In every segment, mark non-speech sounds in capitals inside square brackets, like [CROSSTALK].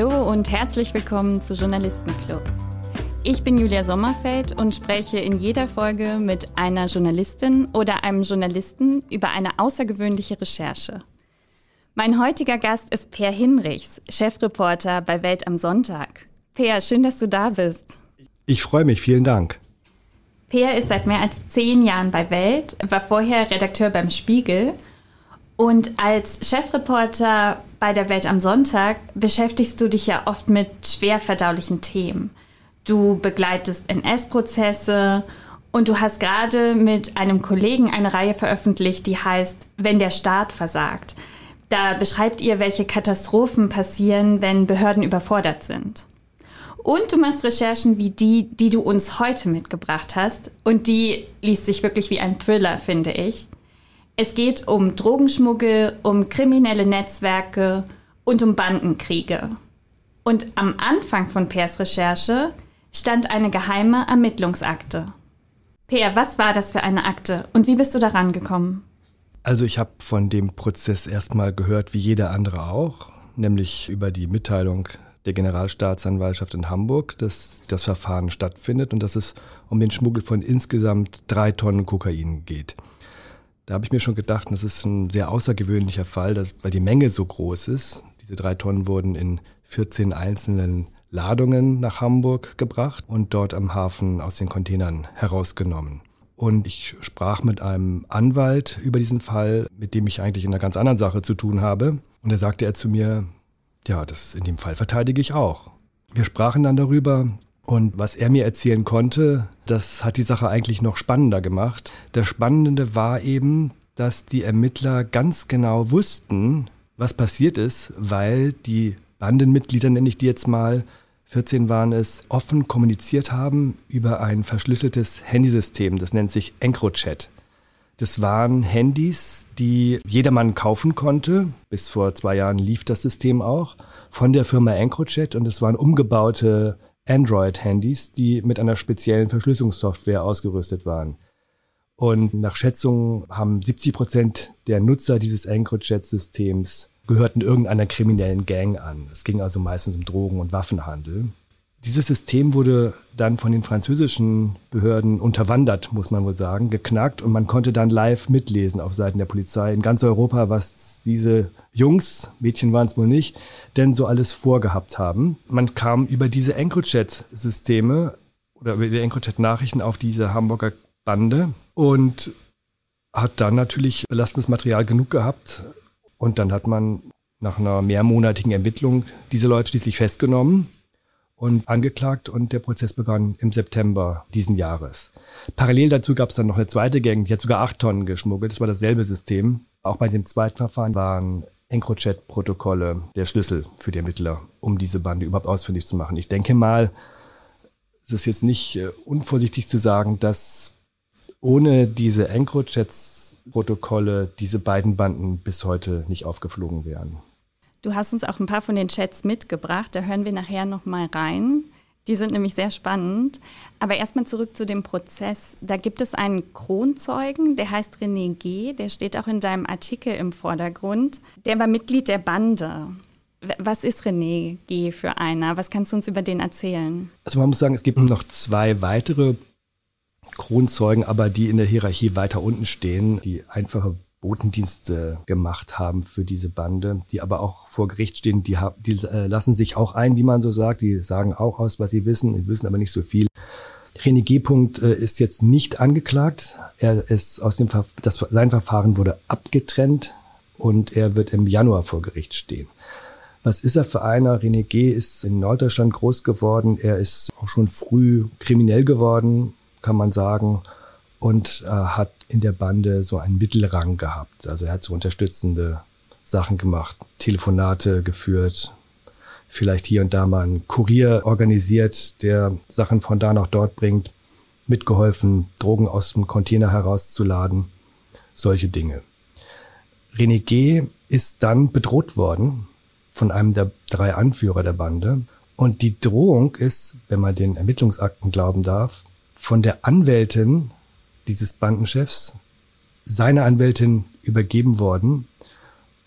Hallo und herzlich willkommen zu Journalistenclub. Ich bin Julia Sommerfeld und spreche in jeder Folge mit einer Journalistin oder einem Journalisten über eine außergewöhnliche Recherche. Mein heutiger Gast ist Per Hinrichs, Chefreporter bei Welt am Sonntag. Per, schön, dass du da bist. Ich freue mich, vielen Dank. Per ist seit mehr als zehn Jahren bei Welt, war vorher Redakteur beim Spiegel und als Chefreporter bei der Welt am Sonntag beschäftigst du dich ja oft mit schwer verdaulichen Themen. Du begleitest NS-Prozesse und du hast gerade mit einem Kollegen eine Reihe veröffentlicht, die heißt Wenn der Staat versagt. Da beschreibt ihr, welche Katastrophen passieren, wenn Behörden überfordert sind. Und du machst Recherchen wie die, die du uns heute mitgebracht hast. Und die liest sich wirklich wie ein Thriller, finde ich. Es geht um Drogenschmuggel, um kriminelle Netzwerke und um Bandenkriege. Und am Anfang von Pers Recherche stand eine geheime Ermittlungsakte. Per, was war das für eine Akte und wie bist du daran gekommen? Also ich habe von dem Prozess erstmal gehört, wie jeder andere auch, nämlich über die Mitteilung der Generalstaatsanwaltschaft in Hamburg, dass das Verfahren stattfindet und dass es um den Schmuggel von insgesamt drei Tonnen Kokain geht. Da habe ich mir schon gedacht, das ist ein sehr außergewöhnlicher Fall, dass, weil die Menge so groß ist. Diese drei Tonnen wurden in 14 einzelnen Ladungen nach Hamburg gebracht und dort am Hafen aus den Containern herausgenommen. Und ich sprach mit einem Anwalt über diesen Fall, mit dem ich eigentlich in einer ganz anderen Sache zu tun habe. Und da sagte er zu mir, ja, das in dem Fall verteidige ich auch. Wir sprachen dann darüber und was er mir erzählen konnte, das hat die Sache eigentlich noch spannender gemacht. Das Spannende war eben, dass die Ermittler ganz genau wussten, was passiert ist, weil die Bandenmitglieder, nenne ich die jetzt mal, 14 waren es, offen kommuniziert haben über ein verschlüsseltes Handysystem. Das nennt sich EncroChat. Das waren Handys, die jedermann kaufen konnte. Bis vor zwei Jahren lief das System auch von der Firma EncroChat und es waren umgebaute Android-Handys, die mit einer speziellen Verschlüsselungssoftware ausgerüstet waren. Und nach Schätzungen haben 70 Prozent der Nutzer dieses EncroChat-Systems gehörten irgendeiner kriminellen Gang an. Es ging also meistens um Drogen- und Waffenhandel. Dieses System wurde dann von den französischen Behörden unterwandert, muss man wohl sagen, geknackt und man konnte dann live mitlesen auf Seiten der Polizei in ganz Europa, was diese Jungs, Mädchen waren es wohl nicht, denn so alles vorgehabt haben. Man kam über diese EncroChat-Systeme oder über die EncroChat-Nachrichten auf diese Hamburger Bande und hat dann natürlich belastendes Material genug gehabt, und dann hat man nach einer mehrmonatigen Ermittlung diese Leute schließlich festgenommen und angeklagt und der Prozess begann im September diesen Jahres. Parallel dazu gab es dann noch eine zweite Gang, die hat sogar acht Tonnen geschmuggelt. Das war dasselbe System. Auch bei dem zweiten Verfahren waren EncroChat-Protokolle der Schlüssel für die Ermittler, um diese Bande überhaupt ausfindig zu machen. Ich denke mal, es ist jetzt nicht äh, unvorsichtig zu sagen, dass ohne diese EncroChats Protokolle diese beiden Banden bis heute nicht aufgeflogen wären. Du hast uns auch ein paar von den Chats mitgebracht, da hören wir nachher noch mal rein. Die sind nämlich sehr spannend. Aber erstmal zurück zu dem Prozess. Da gibt es einen Kronzeugen, der heißt René G., der steht auch in deinem Artikel im Vordergrund. Der war Mitglied der Bande. Was ist René G. für einer? Was kannst du uns über den erzählen? Also man muss sagen, es gibt noch zwei weitere Kronzeugen, aber die in der Hierarchie weiter unten stehen, die einfache Botendienste gemacht haben für diese Bande, die aber auch vor Gericht stehen, die, die äh, lassen sich auch ein, wie man so sagt, die sagen auch aus, was sie wissen, die wissen aber nicht so viel. René G. Äh, ist jetzt nicht angeklagt. Er ist aus dem Ver das, sein Verfahren wurde abgetrennt und er wird im Januar vor Gericht stehen. Was ist er für einer? René G. ist in Norddeutschland groß geworden. Er ist auch schon früh kriminell geworden, kann man sagen, und äh, hat in der Bande so einen Mittelrang gehabt. Also er hat so unterstützende Sachen gemacht, Telefonate geführt, vielleicht hier und da mal einen Kurier organisiert, der Sachen von da nach dort bringt, mitgeholfen, Drogen aus dem Container herauszuladen, solche Dinge. René G. ist dann bedroht worden von einem der drei Anführer der Bande. Und die Drohung ist, wenn man den Ermittlungsakten glauben darf, von der Anwältin dieses Bandenchefs seiner Anwältin übergeben worden.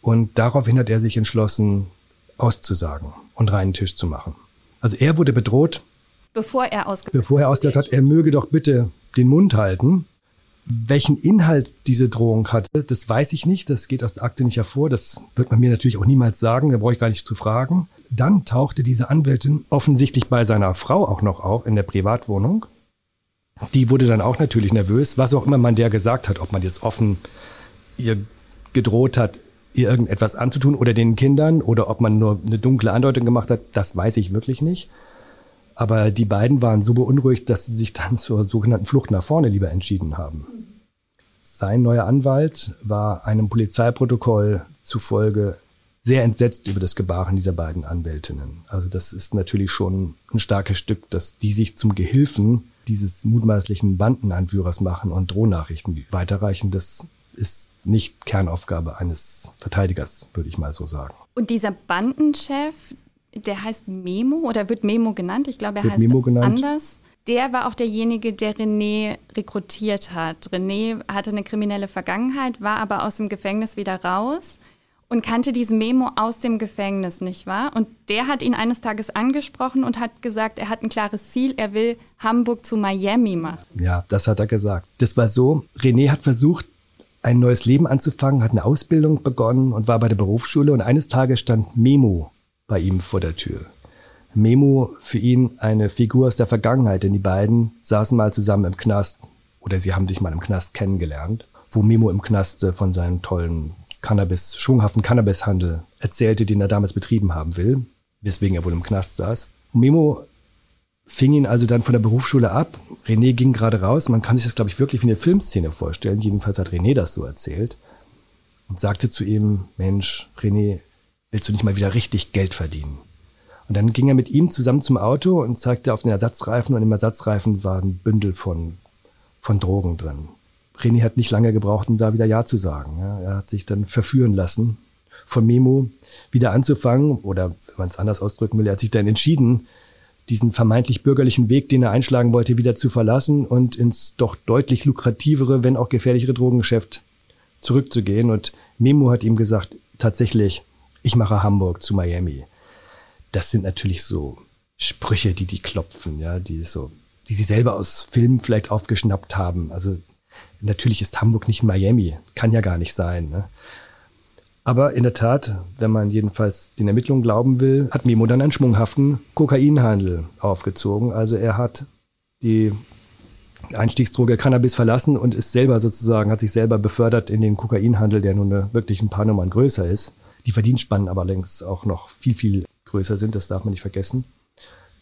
Und daraufhin hat er sich entschlossen, auszusagen und reinen Tisch zu machen. Also er wurde bedroht, bevor er ausgesagt, bevor er ausgesagt hat, er möge doch bitte den Mund halten. Welchen Inhalt diese Drohung hatte, das weiß ich nicht. Das geht aus der Akte nicht hervor. Das wird man mir natürlich auch niemals sagen. Da brauche ich gar nicht zu fragen. Dann tauchte diese Anwältin offensichtlich bei seiner Frau auch noch auf in der Privatwohnung. Die wurde dann auch natürlich nervös, was auch immer man der gesagt hat, ob man jetzt offen ihr gedroht hat, ihr irgendetwas anzutun oder den Kindern oder ob man nur eine dunkle Andeutung gemacht hat, das weiß ich wirklich nicht. Aber die beiden waren so beunruhigt, dass sie sich dann zur sogenannten Flucht nach vorne lieber entschieden haben. Sein neuer Anwalt war einem Polizeiprotokoll zufolge sehr entsetzt über das Gebaren dieser beiden Anwältinnen. Also das ist natürlich schon ein starkes Stück, dass die sich zum Gehilfen dieses mutmaßlichen Bandenanführers machen und Drohnachrichten weiterreichen. Das ist nicht Kernaufgabe eines Verteidigers, würde ich mal so sagen. Und dieser Bandenchef, der heißt Memo oder wird Memo genannt. Ich glaube, er wird heißt Memo genannt. anders. Der war auch derjenige, der René rekrutiert hat. René hatte eine kriminelle Vergangenheit, war aber aus dem Gefängnis wieder raus und kannte diesen Memo aus dem Gefängnis, nicht wahr? Und der hat ihn eines Tages angesprochen und hat gesagt, er hat ein klares Ziel, er will Hamburg zu Miami machen. Ja, das hat er gesagt. Das war so, René hat versucht, ein neues Leben anzufangen, hat eine Ausbildung begonnen und war bei der Berufsschule und eines Tages stand Memo bei ihm vor der Tür. Memo für ihn eine Figur aus der Vergangenheit, denn die beiden saßen mal zusammen im Knast oder sie haben sich mal im Knast kennengelernt, wo Memo im Knast von seinem tollen Cannabis, schwunghaften Cannabishandel erzählte, den er damals betrieben haben will, weswegen er wohl im Knast saß. Und Memo fing ihn also dann von der Berufsschule ab. René ging gerade raus. Man kann sich das, glaube ich, wirklich wie eine Filmszene vorstellen. Jedenfalls hat René das so erzählt. Und sagte zu ihm, Mensch, René, willst du nicht mal wieder richtig Geld verdienen? Und dann ging er mit ihm zusammen zum Auto und zeigte auf den Ersatzreifen und im Ersatzreifen war ein Bündel von, von Drogen drin. René hat nicht lange gebraucht, um da wieder Ja zu sagen. Ja, er hat sich dann verführen lassen, von Memo wieder anzufangen oder wenn man es anders ausdrücken will, er hat sich dann entschieden, diesen vermeintlich bürgerlichen Weg, den er einschlagen wollte, wieder zu verlassen und ins doch deutlich lukrativere, wenn auch gefährlichere Drogengeschäft zurückzugehen. Und Memo hat ihm gesagt, tatsächlich, ich mache Hamburg zu Miami. Das sind natürlich so Sprüche, die die klopfen, ja, die so, die sie selber aus Filmen vielleicht aufgeschnappt haben. Also natürlich ist Hamburg nicht Miami, kann ja gar nicht sein. Ne? Aber in der Tat, wenn man jedenfalls den Ermittlungen glauben will, hat Memo dann einen schwunghaften Kokainhandel aufgezogen. Also er hat die Einstiegsdroge Cannabis verlassen und ist selber sozusagen, hat sich selber befördert in den Kokainhandel, der nun wirklich ein paar Nummern größer ist. Die Verdienstspannen aber längst auch noch viel, viel größer sind, das darf man nicht vergessen.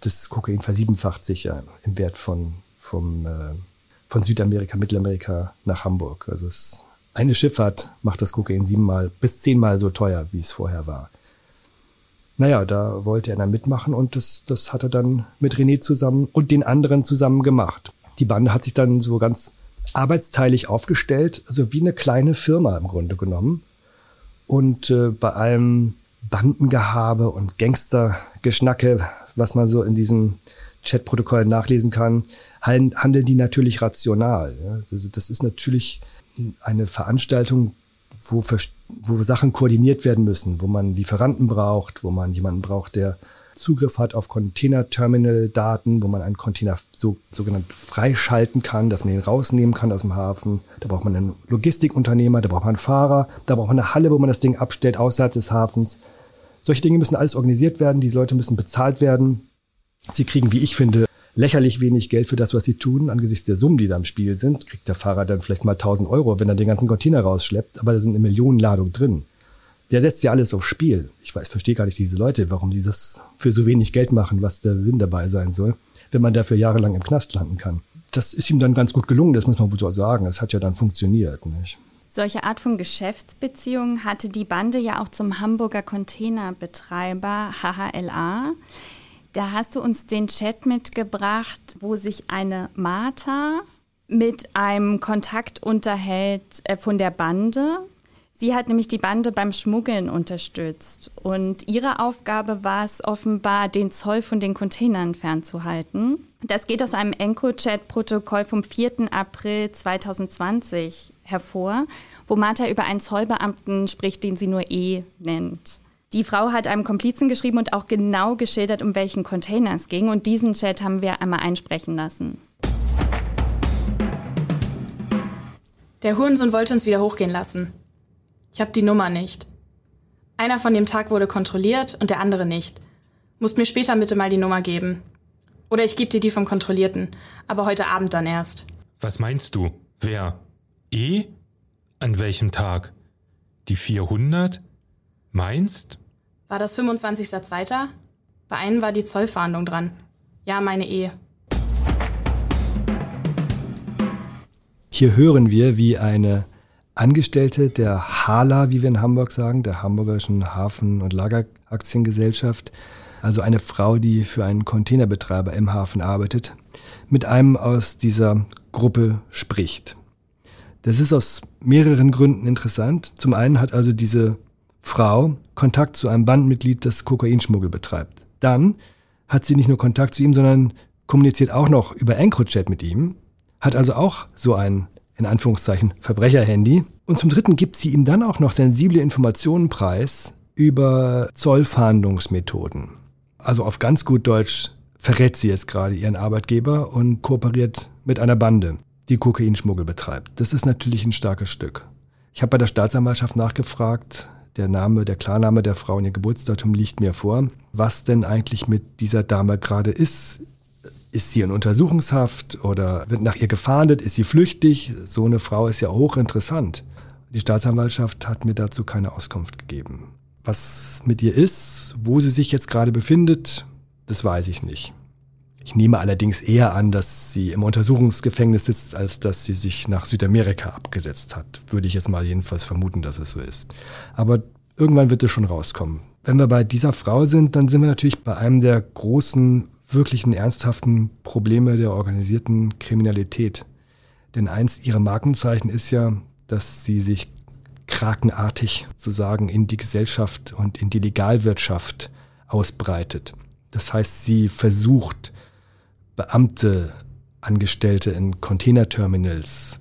Das Kokain versiebenfacht sich ja im Wert von, vom, äh, von Südamerika, Mittelamerika nach Hamburg. Also es, eine Schifffahrt macht das Kokain siebenmal bis zehnmal so teuer, wie es vorher war. Naja, da wollte er dann mitmachen und das, das hat er dann mit René zusammen und den anderen zusammen gemacht. Die Bande hat sich dann so ganz arbeitsteilig aufgestellt, also wie eine kleine Firma im Grunde genommen. Und äh, bei allem Bandengehabe und Gangstergeschnacke, was man so in diesem Chatprotokoll nachlesen kann, handeln die natürlich rational. Das, ist natürlich eine Veranstaltung, wo, wo Sachen koordiniert werden müssen, wo man Lieferanten braucht, wo man jemanden braucht, der Zugriff hat auf Container-Terminal-Daten, wo man einen Container so, sogenannt freischalten kann, dass man ihn rausnehmen kann aus dem Hafen. Da braucht man einen Logistikunternehmer, da braucht man einen Fahrer, da braucht man eine Halle, wo man das Ding abstellt außerhalb des Hafens. Solche Dinge müssen alles organisiert werden, die Leute müssen bezahlt werden. Sie kriegen, wie ich finde, lächerlich wenig Geld für das, was sie tun. Angesichts der Summen, die da im Spiel sind, kriegt der Fahrer dann vielleicht mal 1000 Euro, wenn er den ganzen Container rausschleppt, aber da sind eine Millionenladung drin der setzt ja alles aufs Spiel. Ich weiß, verstehe gar nicht diese Leute, warum sie das für so wenig Geld machen, was der Sinn dabei sein soll, wenn man dafür jahrelang im Knast landen kann. Das ist ihm dann ganz gut gelungen, das muss man wohl so sagen. Es hat ja dann funktioniert, nicht? Solche Art von Geschäftsbeziehungen hatte die Bande ja auch zum Hamburger Containerbetreiber HHLA. Da hast du uns den Chat mitgebracht, wo sich eine Martha mit einem Kontakt unterhält äh, von der Bande Sie hat nämlich die Bande beim Schmuggeln unterstützt und ihre Aufgabe war es offenbar, den Zoll von den Containern fernzuhalten. Das geht aus einem EncroChat-Protokoll vom 4. April 2020 hervor, wo Martha über einen Zollbeamten spricht, den sie nur E nennt. Die Frau hat einem Komplizen geschrieben und auch genau geschildert, um welchen Container es ging. Und diesen Chat haben wir einmal einsprechen lassen. Der Hurensohn wollte uns wieder hochgehen lassen. Ich habe die Nummer nicht. Einer von dem Tag wurde kontrolliert und der andere nicht. Musst mir später bitte mal die Nummer geben. Oder ich gebe dir die vom Kontrollierten, aber heute Abend dann erst. Was meinst du? Wer? E? An welchem Tag? Die 400? Meinst? War das 25.02.? Bei einem war die Zollfahndung dran. Ja, meine Ehe. Hier hören wir, wie eine Angestellte der HALA, wie wir in Hamburg sagen, der Hamburgischen Hafen- und Lageraktiengesellschaft, also eine Frau, die für einen Containerbetreiber im Hafen arbeitet, mit einem aus dieser Gruppe spricht. Das ist aus mehreren Gründen interessant. Zum einen hat also diese Frau Kontakt zu einem Bandmitglied, das Kokainschmuggel betreibt. Dann hat sie nicht nur Kontakt zu ihm, sondern kommuniziert auch noch über EncroChat mit ihm, hat also auch so ein, in Anführungszeichen, Verbrecherhandy. Und zum Dritten gibt sie ihm dann auch noch sensible Informationen preis über Zollfahndungsmethoden. Also auf ganz gut Deutsch verrät sie jetzt gerade ihren Arbeitgeber und kooperiert mit einer Bande, die Kokainschmuggel betreibt. Das ist natürlich ein starkes Stück. Ich habe bei der Staatsanwaltschaft nachgefragt, der Name, der Klarname der Frau und ihr Geburtsdatum liegt mir vor. Was denn eigentlich mit dieser Dame gerade ist? Ist sie in Untersuchungshaft oder wird nach ihr gefahndet? Ist sie flüchtig? So eine Frau ist ja hochinteressant. Die Staatsanwaltschaft hat mir dazu keine Auskunft gegeben. Was mit ihr ist, wo sie sich jetzt gerade befindet, das weiß ich nicht. Ich nehme allerdings eher an, dass sie im Untersuchungsgefängnis sitzt, als dass sie sich nach Südamerika abgesetzt hat. Würde ich jetzt mal jedenfalls vermuten, dass es so ist. Aber irgendwann wird es schon rauskommen. Wenn wir bei dieser Frau sind, dann sind wir natürlich bei einem der großen, wirklichen, ernsthaften Probleme der organisierten Kriminalität. Denn eins ihrer Markenzeichen ist ja, dass sie sich krakenartig sozusagen in die Gesellschaft und in die Legalwirtschaft ausbreitet. Das heißt, sie versucht, Beamte, Angestellte in Containerterminals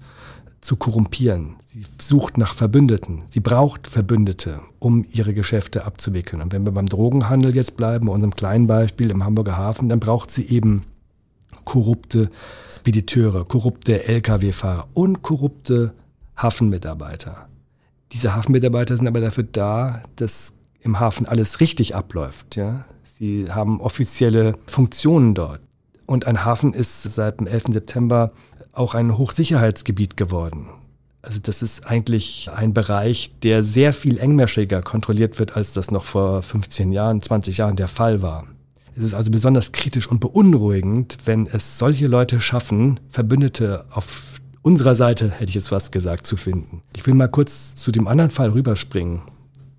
zu korrumpieren. Sie sucht nach Verbündeten. Sie braucht Verbündete, um ihre Geschäfte abzuwickeln. Und wenn wir beim Drogenhandel jetzt bleiben, bei unserem kleinen Beispiel im Hamburger Hafen, dann braucht sie eben korrupte Spediteure, korrupte Lkw-Fahrer und korrupte Hafenmitarbeiter. Diese Hafenmitarbeiter sind aber dafür da, dass im Hafen alles richtig abläuft. Ja? Sie haben offizielle Funktionen dort. Und ein Hafen ist seit dem 11. September auch ein Hochsicherheitsgebiet geworden. Also das ist eigentlich ein Bereich, der sehr viel engmaschiger kontrolliert wird, als das noch vor 15 Jahren, 20 Jahren der Fall war. Es ist also besonders kritisch und beunruhigend, wenn es solche Leute schaffen, Verbündete auf unserer Seite, hätte ich es fast gesagt, zu finden. Ich will mal kurz zu dem anderen Fall rüberspringen.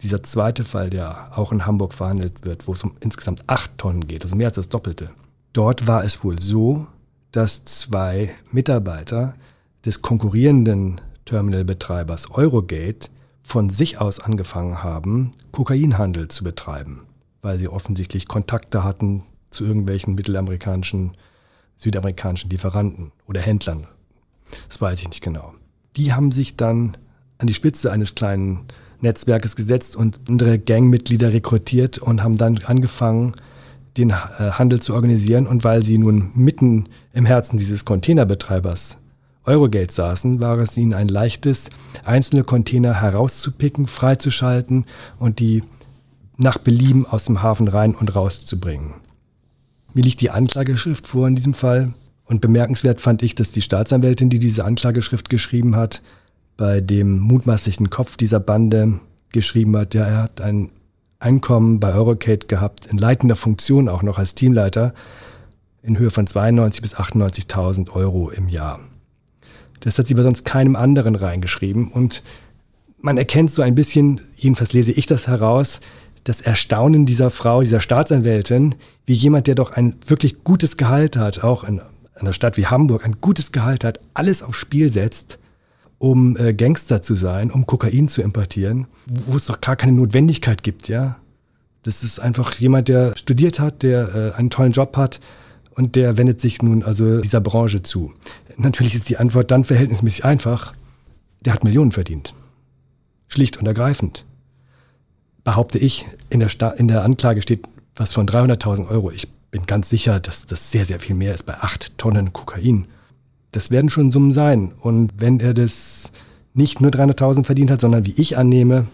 Dieser zweite Fall, der auch in Hamburg verhandelt wird, wo es um insgesamt acht Tonnen geht, also mehr als das Doppelte. Dort war es wohl so, dass zwei Mitarbeiter des konkurrierenden Terminalbetreibers Eurogate von sich aus angefangen haben, Kokainhandel zu betreiben, weil sie offensichtlich Kontakte hatten zu irgendwelchen mittelamerikanischen, südamerikanischen Lieferanten oder Händlern. Das weiß ich nicht genau. Die haben sich dann an die Spitze eines kleinen Netzwerkes gesetzt und andere Gangmitglieder rekrutiert und haben dann angefangen, den äh, Handel zu organisieren. Und weil sie nun mitten im Herzen dieses Containerbetreibers Eurogate saßen, war es ihnen ein leichtes, einzelne Container herauszupicken, freizuschalten und die nach Belieben aus dem Hafen rein und rauszubringen. Mir liegt die Anklageschrift vor in diesem Fall. Und bemerkenswert fand ich, dass die Staatsanwältin, die diese Anklageschrift geschrieben hat, bei dem mutmaßlichen Kopf dieser Bande geschrieben hat, ja, er hat ein Einkommen bei Eurocate gehabt, in leitender Funktion auch noch als Teamleiter, in Höhe von 92.000 bis 98.000 Euro im Jahr. Das hat sie bei sonst keinem anderen reingeschrieben. Und man erkennt so ein bisschen, jedenfalls lese ich das heraus, das Erstaunen dieser Frau, dieser Staatsanwältin, wie jemand, der doch ein wirklich gutes Gehalt hat, auch in einer Stadt wie Hamburg, ein gutes Gehalt hat, alles aufs Spiel setzt um äh, Gangster zu sein, um Kokain zu importieren, wo es doch gar keine Notwendigkeit gibt, ja. Das ist einfach jemand, der studiert hat, der äh, einen tollen Job hat und der wendet sich nun also dieser Branche zu. Natürlich ist die Antwort dann verhältnismäßig einfach. Der hat Millionen verdient. Schlicht und ergreifend. behaupte ich, in der, Sta in der Anklage steht was von 300.000 Euro. Ich bin ganz sicher, dass das sehr, sehr viel mehr ist bei acht Tonnen Kokain. Das werden schon Summen sein. Und wenn er das nicht nur 300.000 verdient hat, sondern wie ich annehme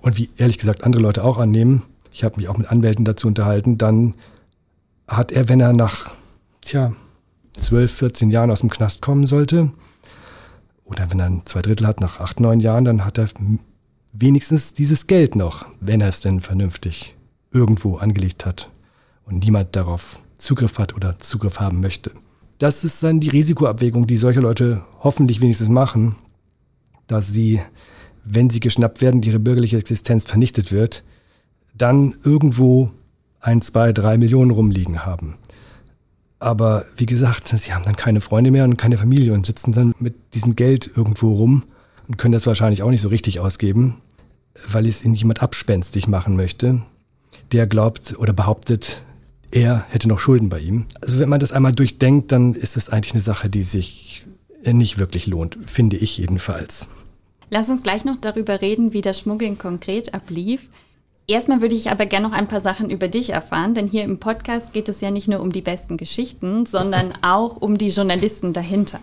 und wie ehrlich gesagt andere Leute auch annehmen, ich habe mich auch mit Anwälten dazu unterhalten, dann hat er, wenn er nach, tja, 12, 14 Jahren aus dem Knast kommen sollte, oder wenn er zwei Drittel hat nach acht, neun Jahren, dann hat er wenigstens dieses Geld noch, wenn er es denn vernünftig irgendwo angelegt hat und niemand darauf Zugriff hat oder Zugriff haben möchte. Das ist dann die Risikoabwägung, die solche Leute hoffentlich wenigstens machen, dass sie, wenn sie geschnappt werden, ihre bürgerliche Existenz vernichtet wird, dann irgendwo ein, zwei, drei Millionen rumliegen haben. Aber wie gesagt, sie haben dann keine Freunde mehr und keine Familie und sitzen dann mit diesem Geld irgendwo rum und können das wahrscheinlich auch nicht so richtig ausgeben, weil es ihnen jemand abspenstig machen möchte, der glaubt oder behauptet, er hätte noch Schulden bei ihm. Also wenn man das einmal durchdenkt, dann ist das eigentlich eine Sache, die sich nicht wirklich lohnt, finde ich jedenfalls. Lass uns gleich noch darüber reden, wie das Schmuggeln konkret ablief. Erstmal würde ich aber gerne noch ein paar Sachen über dich erfahren, denn hier im Podcast geht es ja nicht nur um die besten Geschichten, sondern [LAUGHS] auch um die Journalisten dahinter.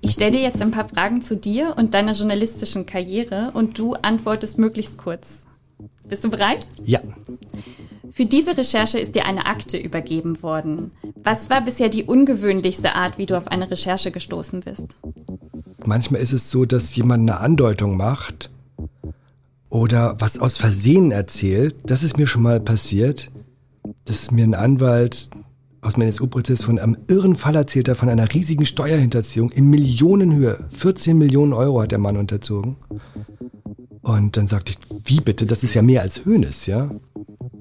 Ich stelle dir jetzt ein paar Fragen zu dir und deiner journalistischen Karriere und du antwortest möglichst kurz. Bist du bereit? Ja. Für diese Recherche ist dir eine Akte übergeben worden. Was war bisher die ungewöhnlichste Art, wie du auf eine Recherche gestoßen bist? Manchmal ist es so, dass jemand eine Andeutung macht oder was aus Versehen erzählt. Das ist mir schon mal passiert, dass mir ein Anwalt aus dem NSU-Prozess von einem irren Fall erzählt hat, von einer riesigen Steuerhinterziehung in Millionenhöhe. 14 Millionen Euro hat der Mann unterzogen. Und dann sagte ich, wie bitte? Das ist ja mehr als Höhnes, ja?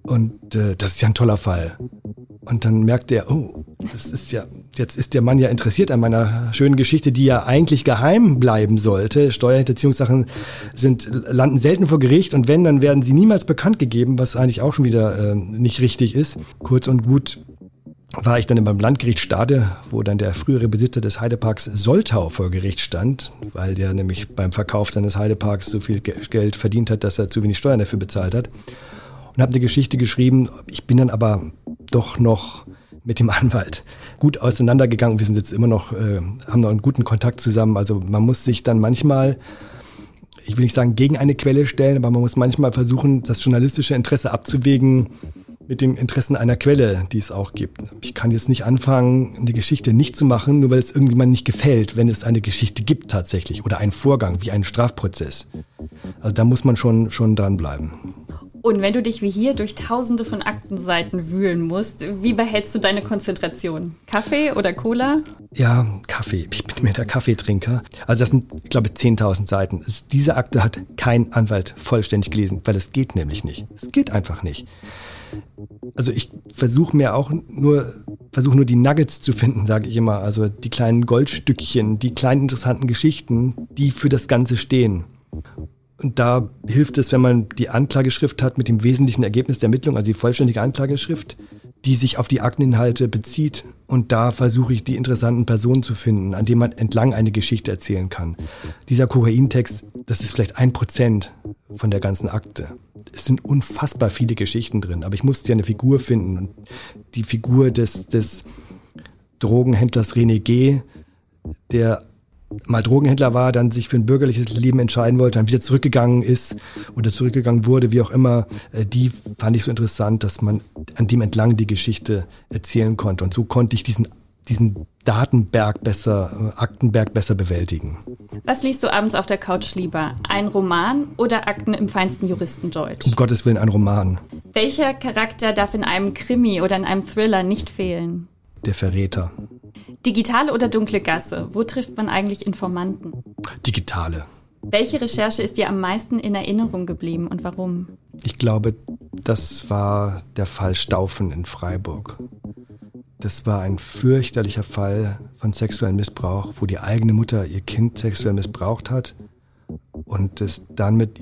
Und äh, das ist ja ein toller Fall. Und dann merkte er, oh, das ist ja, jetzt ist der Mann ja interessiert an meiner schönen Geschichte, die ja eigentlich geheim bleiben sollte. Steuerhinterziehungssachen sind, landen selten vor Gericht und wenn, dann werden sie niemals bekannt gegeben, was eigentlich auch schon wieder äh, nicht richtig ist. Kurz und gut war ich dann beim Landgericht Stade, wo dann der frühere Besitzer des Heideparks Soltau vor Gericht stand, weil der nämlich beim Verkauf seines Heideparks so viel Geld verdient hat, dass er zu wenig Steuern dafür bezahlt hat und habe eine Geschichte geschrieben. Ich bin dann aber doch noch mit dem [LAUGHS] Anwalt gut auseinandergegangen. Wir sind jetzt immer noch, äh, haben noch einen guten Kontakt zusammen. Also man muss sich dann manchmal, ich will nicht sagen gegen eine Quelle stellen, aber man muss manchmal versuchen, das journalistische Interesse abzuwägen mit den Interessen einer Quelle, die es auch gibt. Ich kann jetzt nicht anfangen, eine Geschichte nicht zu machen, nur weil es irgendjemand nicht gefällt, wenn es eine Geschichte gibt tatsächlich oder einen Vorgang wie einen Strafprozess. Also da muss man schon, schon dranbleiben. Und wenn du dich wie hier durch tausende von Aktenseiten wühlen musst, wie behältst du deine Konzentration? Kaffee oder Cola? Ja, Kaffee. Ich bin mir der Kaffeetrinker. Also das sind, glaube ich, 10.000 Seiten. Diese Akte hat kein Anwalt vollständig gelesen, weil es geht nämlich nicht. Es geht einfach nicht. Also ich versuche mir auch nur, versuche nur die Nuggets zu finden, sage ich immer. Also die kleinen Goldstückchen, die kleinen interessanten Geschichten, die für das Ganze stehen. Und da hilft es, wenn man die Anklageschrift hat mit dem wesentlichen Ergebnis der Ermittlung, also die vollständige Anklageschrift, die sich auf die Akteninhalte bezieht. Und da versuche ich, die interessanten Personen zu finden, an denen man entlang eine Geschichte erzählen kann. Dieser Kokaintext, das ist vielleicht ein Prozent von der ganzen Akte. Es sind unfassbar viele Geschichten drin, aber ich musste ja eine Figur finden. Und die Figur des, des Drogenhändlers René G., der mal Drogenhändler war, dann sich für ein bürgerliches Leben entscheiden wollte, dann wieder zurückgegangen ist oder zurückgegangen wurde, wie auch immer, äh, die fand ich so interessant, dass man an dem entlang die Geschichte erzählen konnte. Und so konnte ich diesen, diesen Datenberg besser, Aktenberg besser bewältigen. Was liest du abends auf der Couch lieber? Ein Roman oder Akten im feinsten Juristendeutsch? Um Gottes Willen ein Roman. Welcher Charakter darf in einem Krimi oder in einem Thriller nicht fehlen? Der Verräter. Digitale oder dunkle Gasse? Wo trifft man eigentlich Informanten? Digitale. Welche Recherche ist dir am meisten in Erinnerung geblieben und warum? Ich glaube, das war der Fall Staufen in Freiburg. Das war ein fürchterlicher Fall von sexuellem Missbrauch, wo die eigene Mutter ihr Kind sexuell missbraucht hat und es dann mit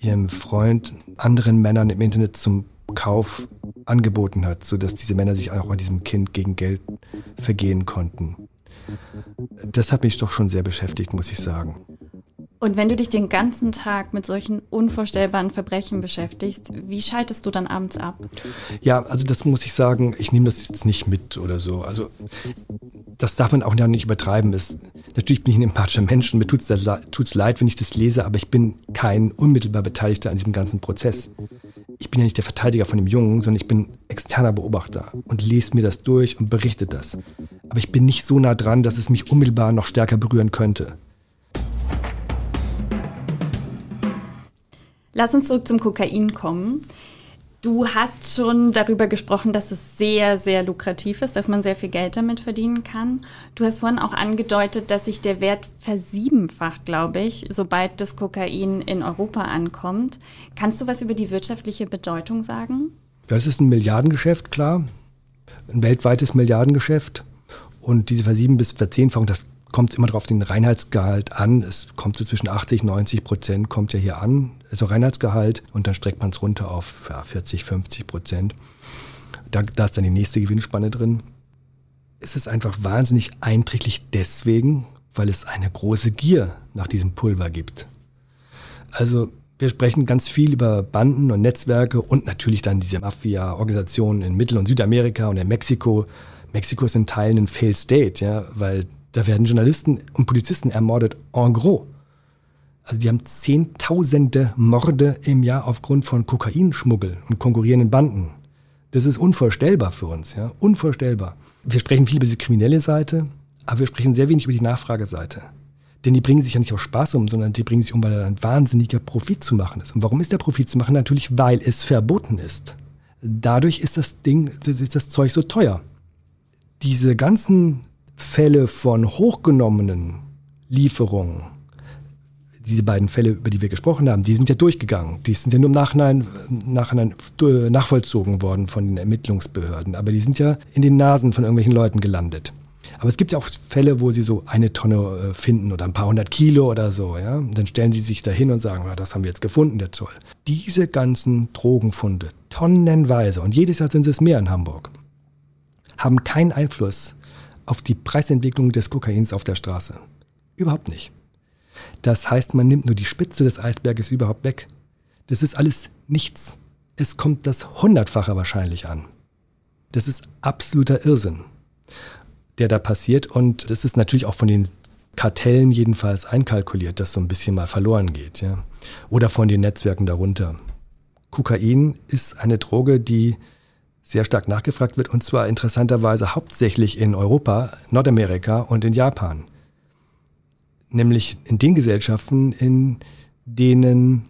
ihrem Freund anderen Männern im Internet zum Kauf angeboten hat, sodass diese Männer sich auch an diesem Kind gegen Geld vergehen konnten. Das hat mich doch schon sehr beschäftigt, muss ich sagen. Und wenn du dich den ganzen Tag mit solchen unvorstellbaren Verbrechen beschäftigst, wie schaltest du dann abends ab? Ja, also das muss ich sagen, ich nehme das jetzt nicht mit oder so. Also das darf man auch nicht übertreiben. Es, natürlich bin ich ein empathischer Mensch und mir tut es leid, wenn ich das lese, aber ich bin kein unmittelbar Beteiligter an diesem ganzen Prozess. Ich bin ja nicht der Verteidiger von dem Jungen, sondern ich bin externer Beobachter und lese mir das durch und berichte das. Aber ich bin nicht so nah dran, dass es mich unmittelbar noch stärker berühren könnte. Lass uns zurück zum Kokain kommen. Du hast schon darüber gesprochen, dass es sehr, sehr lukrativ ist, dass man sehr viel Geld damit verdienen kann. Du hast vorhin auch angedeutet, dass sich der Wert versiebenfacht, glaube ich, sobald das Kokain in Europa ankommt. Kannst du was über die wirtschaftliche Bedeutung sagen? Das ist ein Milliardengeschäft, klar. Ein weltweites Milliardengeschäft. Und diese Versieben- bis Verzehnfachung, das kommt es immer darauf den Reinheitsgehalt an. Es kommt so zwischen 80, 90 Prozent kommt ja hier an, also Reinheitsgehalt und dann streckt man es runter auf ja, 40, 50 Prozent. Da, da ist dann die nächste Gewinnspanne drin. Es ist einfach wahnsinnig einträglich deswegen, weil es eine große Gier nach diesem Pulver gibt. Also wir sprechen ganz viel über Banden und Netzwerke und natürlich dann diese Mafia-Organisationen in Mittel- und Südamerika und in Mexiko. Mexiko ist in Teilen ein Failed State, ja, weil da werden Journalisten und Polizisten ermordet en gros. Also die haben Zehntausende Morde im Jahr aufgrund von Kokainschmuggel und konkurrierenden Banden. Das ist unvorstellbar für uns, ja, unvorstellbar. Wir sprechen viel über die kriminelle Seite, aber wir sprechen sehr wenig über die Nachfrageseite. Denn die bringen sich ja nicht auf Spaß um, sondern die bringen sich um, weil da ein wahnsinniger Profit zu machen ist. Und warum ist der Profit zu machen? Natürlich, weil es verboten ist. Dadurch ist das Ding, ist das Zeug so teuer. Diese ganzen Fälle von hochgenommenen Lieferungen, diese beiden Fälle, über die wir gesprochen haben, die sind ja durchgegangen. Die sind ja nur im Nachhinein, Nachhinein nachvollzogen worden von den Ermittlungsbehörden. Aber die sind ja in den Nasen von irgendwelchen Leuten gelandet. Aber es gibt ja auch Fälle, wo sie so eine Tonne äh, finden oder ein paar hundert Kilo oder so. Ja? Dann stellen sie sich dahin und sagen, ja, das haben wir jetzt gefunden, der Zoll. Diese ganzen Drogenfunde, tonnenweise, und jedes Jahr sind es mehr in Hamburg, haben keinen Einfluss auf die Preisentwicklung des Kokains auf der Straße. Überhaupt nicht. Das heißt, man nimmt nur die Spitze des Eisberges überhaupt weg. Das ist alles nichts. Es kommt das Hundertfache wahrscheinlich an. Das ist absoluter Irrsinn, der da passiert. Und das ist natürlich auch von den Kartellen jedenfalls einkalkuliert, dass so ein bisschen mal verloren geht. Ja? Oder von den Netzwerken darunter. Kokain ist eine Droge, die sehr stark nachgefragt wird, und zwar interessanterweise hauptsächlich in Europa, Nordamerika und in Japan. Nämlich in den Gesellschaften, in denen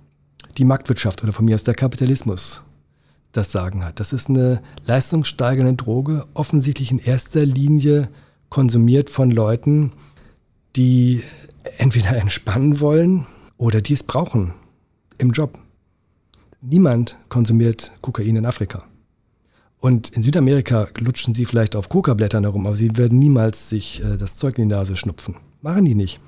die Marktwirtschaft oder von mir aus der Kapitalismus das Sagen hat. Das ist eine leistungssteigernde Droge, offensichtlich in erster Linie konsumiert von Leuten, die entweder entspannen wollen oder die es brauchen im Job. Niemand konsumiert Kokain in Afrika. Und in Südamerika lutschen sie vielleicht auf Coca-Blättern herum, aber sie werden niemals sich äh, das Zeug in die Nase schnupfen. Machen die nicht.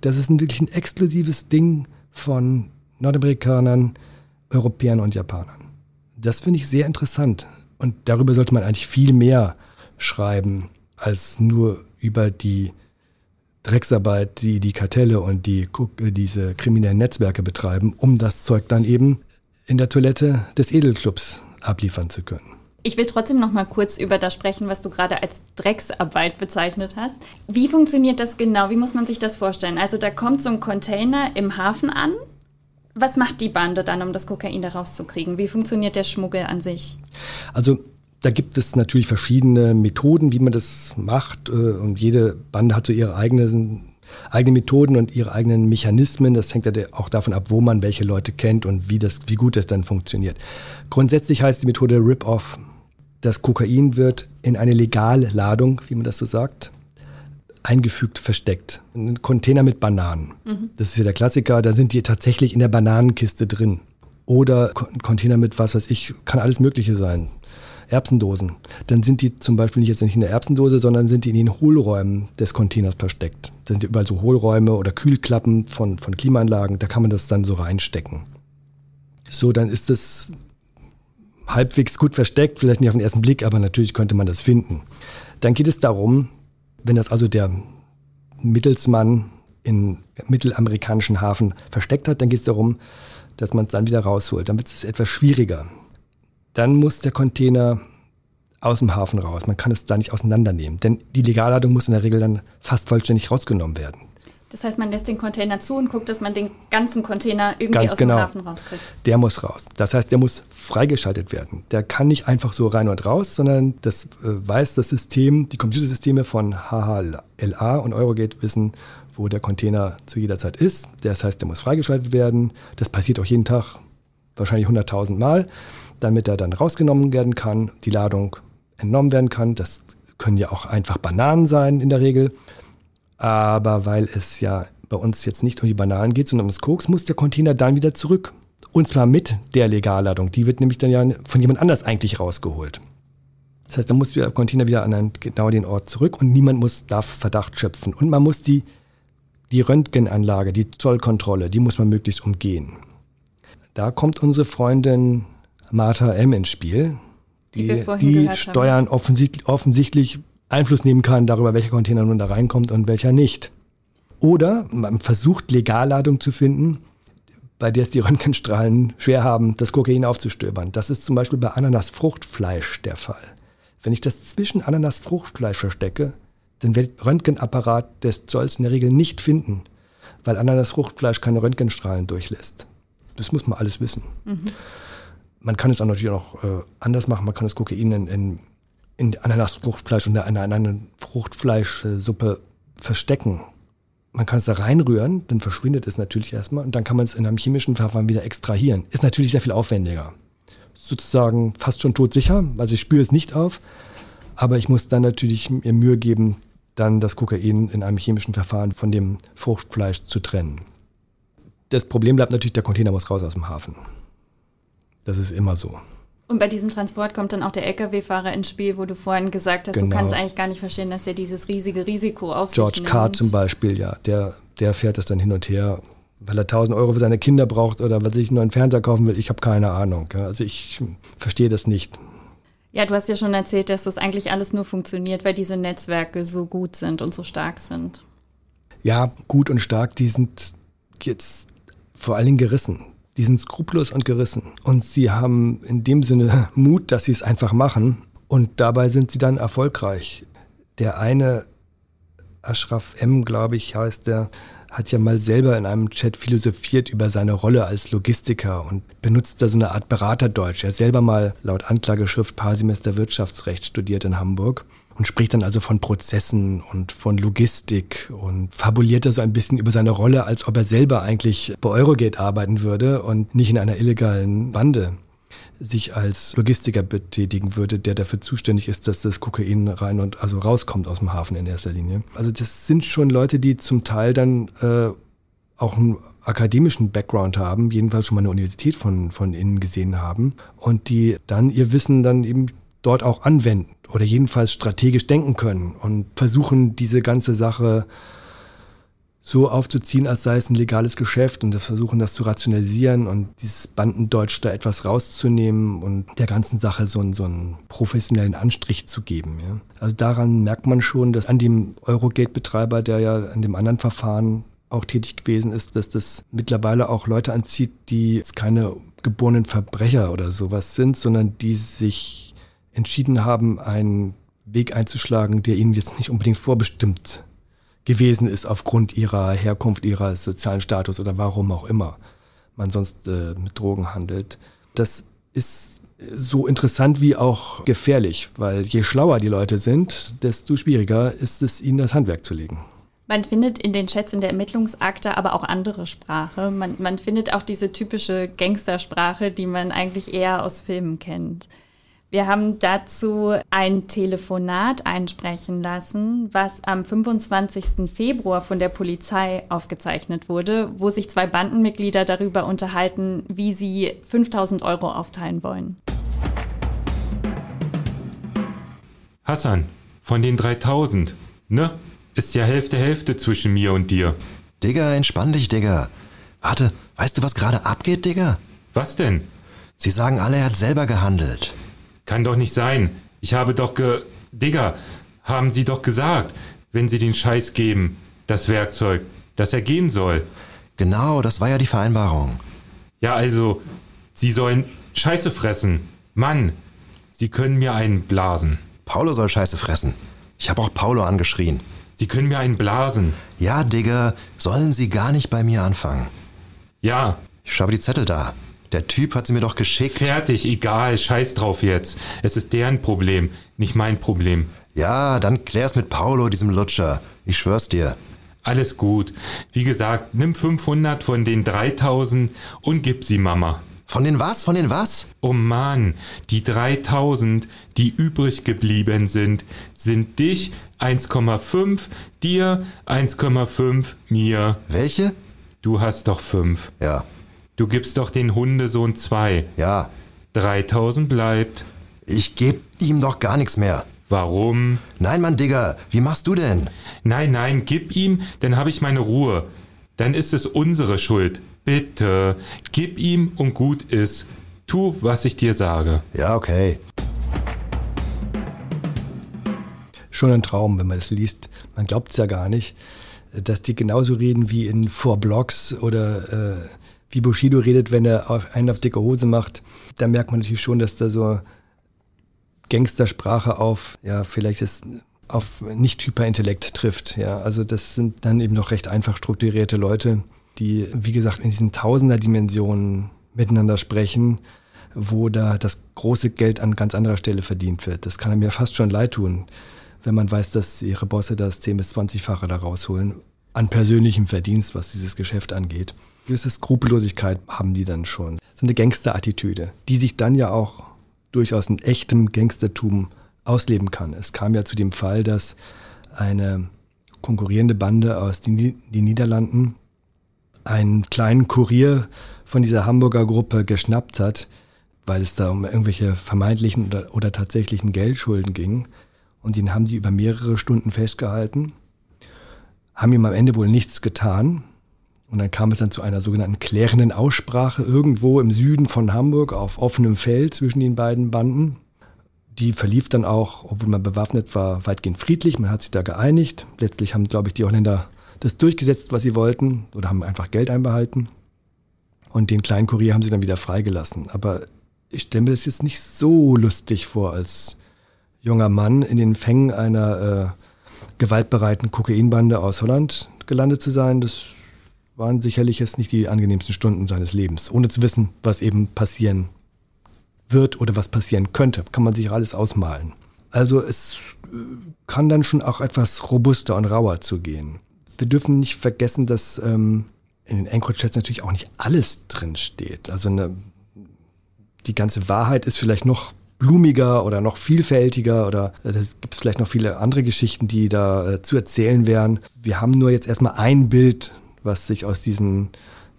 Das ist ein wirklich ein exklusives Ding von Nordamerikanern, Europäern und Japanern. Das finde ich sehr interessant. Und darüber sollte man eigentlich viel mehr schreiben, als nur über die Drecksarbeit, die die Kartelle und die, äh, diese kriminellen Netzwerke betreiben, um das Zeug dann eben in der Toilette des Edelclubs abliefern zu können. Ich will trotzdem noch mal kurz über das sprechen, was du gerade als Drecksarbeit bezeichnet hast. Wie funktioniert das genau? Wie muss man sich das vorstellen? Also da kommt so ein Container im Hafen an. Was macht die Bande dann, um das Kokain da rauszukriegen? Wie funktioniert der Schmuggel an sich? Also da gibt es natürlich verschiedene Methoden, wie man das macht. Äh, und jede Bande hat so ihre eigenen eigene Methoden und ihre eigenen Mechanismen. Das hängt ja auch davon ab, wo man welche Leute kennt und wie, das, wie gut das dann funktioniert. Grundsätzlich heißt die Methode Rip-Off. Das Kokain wird in eine Legalladung, wie man das so sagt, eingefügt, versteckt. Ein Container mit Bananen. Mhm. Das ist ja der Klassiker, da sind die tatsächlich in der Bananenkiste drin. Oder ein Container mit was weiß ich, kann alles Mögliche sein. Erbsendosen. Dann sind die zum Beispiel nicht jetzt nicht in der Erbsendose, sondern sind die in den Hohlräumen des Containers versteckt. Da sind überall so Hohlräume oder Kühlklappen von, von Klimaanlagen, da kann man das dann so reinstecken. So, dann ist es halbwegs gut versteckt, vielleicht nicht auf den ersten Blick, aber natürlich könnte man das finden. Dann geht es darum, wenn das also der Mittelsmann in mittelamerikanischen Hafen versteckt hat. Dann geht es darum, dass man es dann wieder rausholt. Dann wird es etwas schwieriger. Dann muss der Container aus dem Hafen raus. Man kann es da nicht auseinandernehmen. Denn die Legalladung muss in der Regel dann fast vollständig rausgenommen werden. Das heißt, man lässt den Container zu und guckt, dass man den ganzen Container irgendwie Ganz aus genau. dem Hafen rauskriegt. Der muss raus. Das heißt, der muss freigeschaltet werden. Der kann nicht einfach so rein und raus, sondern das äh, weiß das System, die Computersysteme von HHLA und Eurogate wissen, wo der Container zu jeder Zeit ist. Das heißt, der muss freigeschaltet werden. Das passiert auch jeden Tag wahrscheinlich 100.000 Mal, damit er dann rausgenommen werden kann, die Ladung entnommen werden kann. Das können ja auch einfach Bananen sein in der Regel. Aber weil es ja bei uns jetzt nicht um die Bananen geht, sondern um das Koks, muss der Container dann wieder zurück. Und zwar mit der Legalladung. Die wird nämlich dann ja von jemand anders eigentlich rausgeholt. Das heißt, da muss der Container wieder an einen, genau den Ort zurück und niemand muss, darf Verdacht schöpfen. Und man muss die, die Röntgenanlage, die Zollkontrolle, die muss man möglichst umgehen. Da kommt unsere Freundin Martha M. ins Spiel, Die die, die. Steuern offensichtlich, offensichtlich Einfluss nehmen kann darüber, welcher Container nun da reinkommt und welcher nicht. Oder man versucht Legalladung zu finden, bei der es die Röntgenstrahlen schwer haben, das Kokain aufzustöbern. Das ist zum Beispiel bei Ananasfruchtfleisch der Fall. Wenn ich das zwischen Ananasfruchtfleisch verstecke, dann wird Röntgenapparat des Zolls in der Regel nicht finden, weil Ananasfruchtfleisch keine Röntgenstrahlen durchlässt. Das muss man alles wissen. Man kann es auch natürlich auch äh, anders machen. Man kann das Kokain in, in, in Ananasfruchtfleisch und in einer Fruchtfleischsuppe verstecken. Man kann es da reinrühren, dann verschwindet es natürlich erstmal und dann kann man es in einem chemischen Verfahren wieder extrahieren. Ist natürlich sehr viel aufwendiger. Sozusagen fast schon todsicher, also ich spüre es nicht auf, aber ich muss dann natürlich mir Mühe geben, dann das Kokain in einem chemischen Verfahren von dem Fruchtfleisch zu trennen. Das Problem bleibt natürlich, der Container muss raus aus dem Hafen. Das ist immer so. Und bei diesem Transport kommt dann auch der Lkw-Fahrer ins Spiel, wo du vorhin gesagt hast, du Genau. kannst eigentlich gar nicht verstehen, dass er dieses riesige Risiko auf George sich nimmt. Carr zum Beispiel, ja, der, der fährt das dann hin und her, weil er 1000 Euro für seine Kinder braucht oder weil er sich einen neuen Fernseher kaufen will. Ich habe keine Ahnung. Ja. Also ich verstehe das nicht. Ja, du hast ja schon erzählt, dass das eigentlich alles nur funktioniert, weil diese Netzwerke so gut sind und so stark sind. Ja, gut und stark, die sind jetzt vor allen Dingen gerissen. Die sind skrupellos und gerissen. Und sie haben in dem Sinne [LAUGHS] Mut, dass sie es einfach machen. Und dabei sind sie dann erfolgreich. Der eine, Ashraf M., glaube ich, heißt der, hat ja mal selber in einem Chat philosophiert über seine Rolle als Logistiker und benutzt da so eine Art Beraterdeutsch. Er selber mal laut Anklageschrift paar Semester Wirtschaftsrecht studiert in Hamburg und spricht dann also von Prozessen und von Logistik und fabuliert da so ein bisschen über seine Rolle, als ob er selber eigentlich bei Eurogate arbeiten würde und nicht in einer illegalen Bande sich als Logistiker betätigen würde, der dafür zuständig ist, dass das Kokain rein und also rauskommt aus dem Hafen in erster Linie. Also das sind schon Leute, die zum Teil dann äh, auch einen akademischen Background haben, jedenfalls schon mal eine Universität von, von innen gesehen haben und die dann ihr Wissen dann eben dort auch anwenden oder jedenfalls strategisch denken können und versuchen, diese ganze Sache so aufzuziehen, als sei es ein legales Geschäft und das versuchen, das zu rationalisieren und dieses Bandendeutsch da etwas rauszunehmen und der ganzen Sache so einen, so einen professionellen Anstrich zu geben. Ja. Also daran merkt man schon, dass an dem Eurogate-Betreiber, der ja an dem anderen Verfahren auch tätig gewesen ist, dass das mittlerweile auch Leute anzieht, die jetzt keine geborenen Verbrecher oder sowas sind, sondern die sich entschieden haben, einen Weg einzuschlagen, der ihnen jetzt nicht unbedingt vorbestimmt gewesen ist aufgrund ihrer Herkunft, ihres sozialen Status oder warum auch immer man sonst äh, mit Drogen handelt. Das ist so interessant wie auch gefährlich, weil je schlauer die Leute sind, desto schwieriger ist es, ihnen das Handwerk zu legen. Man findet in den Chats in der Ermittlungsakte aber auch andere Sprache. Man, man findet auch diese typische Gangstersprache, die man eigentlich eher aus Filmen kennt. Wir haben dazu ein Telefonat einsprechen lassen, was am 25. Februar von der Polizei aufgezeichnet wurde, wo sich zwei Bandenmitglieder darüber unterhalten, wie sie 5000 Euro aufteilen wollen. Hassan, von den 3000, ne? Ist ja Hälfte Hälfte zwischen mir und dir. Digga, entspann dich, Digga. Warte, weißt du, was gerade abgeht, Digga? Was denn? Sie sagen alle, er hat selber gehandelt. Kann doch nicht sein. Ich habe doch ge... Digga, haben Sie doch gesagt, wenn Sie den Scheiß geben, das Werkzeug, dass er gehen soll. Genau, das war ja die Vereinbarung. Ja, also, Sie sollen Scheiße fressen. Mann, Sie können mir einen blasen. Paulo soll Scheiße fressen. Ich habe auch Paulo angeschrien. Sie können mir einen blasen. Ja, Digga, sollen Sie gar nicht bei mir anfangen. Ja, Ich habe die Zettel da. Der Typ hat sie mir doch geschickt. fertig, egal, scheiß drauf jetzt. Es ist deren Problem, nicht mein Problem. Ja, dann klär's mit Paulo, diesem Lutscher. Ich schwör's dir. Alles gut. Wie gesagt, nimm 500 von den 3000 und gib sie Mama. Von den was? Von den was? Oh Mann, die 3000, die übrig geblieben sind, sind dich 1,5, dir 1,5, mir. Welche? Du hast doch 5. Ja, Du gibst doch den Hundesohn 2. ja. 3000 bleibt. Ich geb ihm doch gar nichts mehr. Warum? Nein, Mann, Digga, wie machst du denn? Nein, nein, gib ihm, dann habe ich meine Ruhe. Dann ist es unsere Schuld. Bitte, gib ihm und gut ist. Tu, was ich dir sage. Ja, okay. Schon ein Traum, wenn man es liest. Man glaubt es ja gar nicht, dass die genauso reden wie in Four Blocks oder äh, wie Bushido redet, wenn er einen auf dicke Hose macht. Da merkt man natürlich schon, dass da so Gangstersprache auf, ja, vielleicht ist auf nicht Hyperintellekt trifft. Ja, also das sind dann eben noch recht einfach strukturierte Leute, die, wie gesagt, in diesen Tausender-Dimensionen miteinander sprechen, wo da das große Geld an ganz anderer Stelle verdient wird. Das kann einem ja fast schon leid tun, wenn man weiß, dass ihre Bosse das 10- bis 20-fache da rausholen an persönlichem Verdienst, was dieses Geschäft angeht. Gewisse Skrupellosigkeit haben die dann schon. So eine Gangster-Attitüde, die sich dann ja auch durchaus in echtem Gangstertum ausleben kann. Es kam ja zu dem Fall, dass eine konkurrierende Bande aus den, den Niederlanden einen kleinen Kurier von dieser Hamburger Gruppe geschnappt hat, weil es da um irgendwelche vermeintlichen oder, oder tatsächlichen Geldschulden ging. Und den haben die über mehrere Stunden festgehalten, haben ihm am Ende wohl nichts getan. Und dann kam es dann zu einer sogenannten klärenden Aussprache irgendwo im Süden von Hamburg auf offenem Feld zwischen den beiden Banden. Die verlief dann auch, obwohl man bewaffnet war, weitgehend friedlich. Man hat sich da geeinigt. Letztlich haben, glaube ich, die Holländer das durchgesetzt, was sie wollten, oder haben einfach Geld einbehalten. Und den kleinen Kurier haben sie dann wieder freigelassen. Aber ich stelle mir das jetzt nicht so lustig vor, als junger Mann in den Fängen einer äh, gewaltbereiten Kokainbande aus Holland gelandet zu sein. Das waren sicherlich jetzt nicht die angenehmsten Stunden seines Lebens, ohne zu wissen, was eben passieren wird oder was passieren könnte. Kann man sich alles ausmalen. Also es äh, kann dann schon auch etwas robuster und rauer zugehen. Wir dürfen nicht vergessen, dass ähm, in den Anchorage-Chats natürlich auch nicht alles drin steht. Also eine, die ganze Wahrheit ist vielleicht noch blumiger oder noch vielfältiger oder es gibt vielleicht noch viele andere Geschichten, die da äh, zu erzählen wären. Wir haben nur jetzt erstmal ein Bild, was sich aus diesen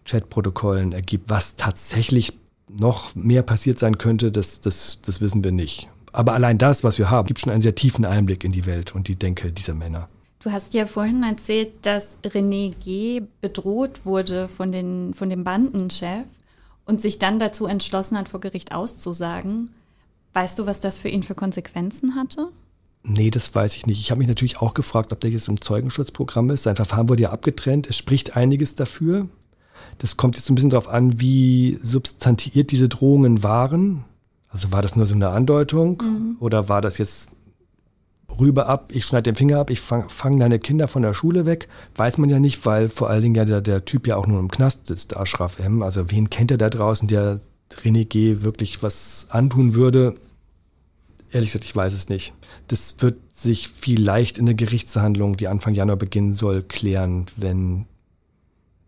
Chatprotokollen ergibt. Was tatsächlich noch mehr passiert sein könnte, das, das, das wissen wir nicht. Aber allein das, was wir haben, gibt schon einen sehr tiefen Einblick in die Welt und die Denke dieser Männer. Du hast ja vorhin erzählt, dass René G. bedroht wurde von, den, von dem Bandenchef und sich dann dazu entschlossen hat, vor Gericht auszusagen. Weißt du, was das für ihn für Konsequenzen hatte? Nee, das weiß ich nicht. Ich habe mich natürlich auch gefragt, ob der jetzt im Zeugenschutzprogramm ist. Sein Verfahren wurde ja abgetrennt. Es spricht einiges dafür. Das kommt jetzt so ein bisschen darauf an, wie substantiiert diese Drohungen waren. Also war das nur so eine Andeutung oder war das jetzt rüber ab, ich schneide den Finger ab, ich fange fang deine Kinder von der Schule weg? Weiß man ja nicht, weil vor allen Dingen ja der, der Typ ja auch nur im Knast sitzt, Ashraf M. Also wen kennt er da draußen, der René G. wirklich was antun würde? Ehrlich gesagt, ich weiß es nicht. Das wird sich vielleicht in der Gerichtsverhandlung, die Anfang Januar beginnen soll, klären, wenn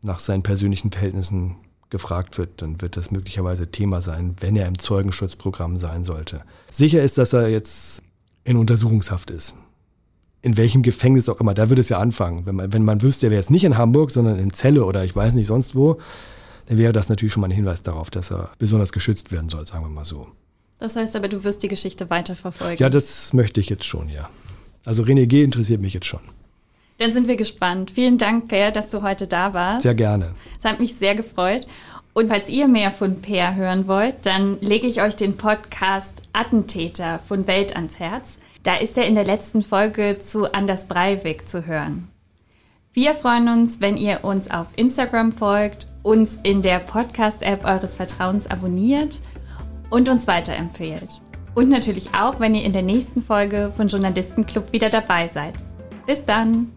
nach seinen persönlichen Verhältnissen gefragt wird, dann wird das möglicherweise Thema sein, wenn er im Zeugenschutzprogramm sein sollte. Sicher ist, dass er jetzt in Untersuchungshaft ist. In welchem Gefängnis auch immer, da würde es ja anfangen. Wenn man, wenn man wüsste, er wäre jetzt nicht in Hamburg, sondern in Celle oder ich weiß nicht sonst wo, dann wäre das natürlich schon mal ein Hinweis darauf, dass er besonders geschützt werden soll, sagen wir mal so. Das heißt aber, du wirst die Geschichte weiterverfolgen. Ja, das möchte ich jetzt schon, ja. Also René G. interessiert mich jetzt schon. Dann sind wir gespannt. Vielen Dank, Per, dass du heute da warst. Sehr gerne. Es hat mich sehr gefreut. Und falls ihr mehr von Per hören wollt, dann lege ich euch den Podcast Attentäter von Welt ans Herz. Da ist er in der letzten Folge zu Anders Breivik zu hören. Wir freuen uns, wenn ihr uns auf Instagram folgt, uns in der Podcast-App eures Vertrauens abonniert und uns weiterempfehlt. Und natürlich auch, wenn ihr in der nächsten Folge von Journalistenclub wieder dabei seid. Bis dann!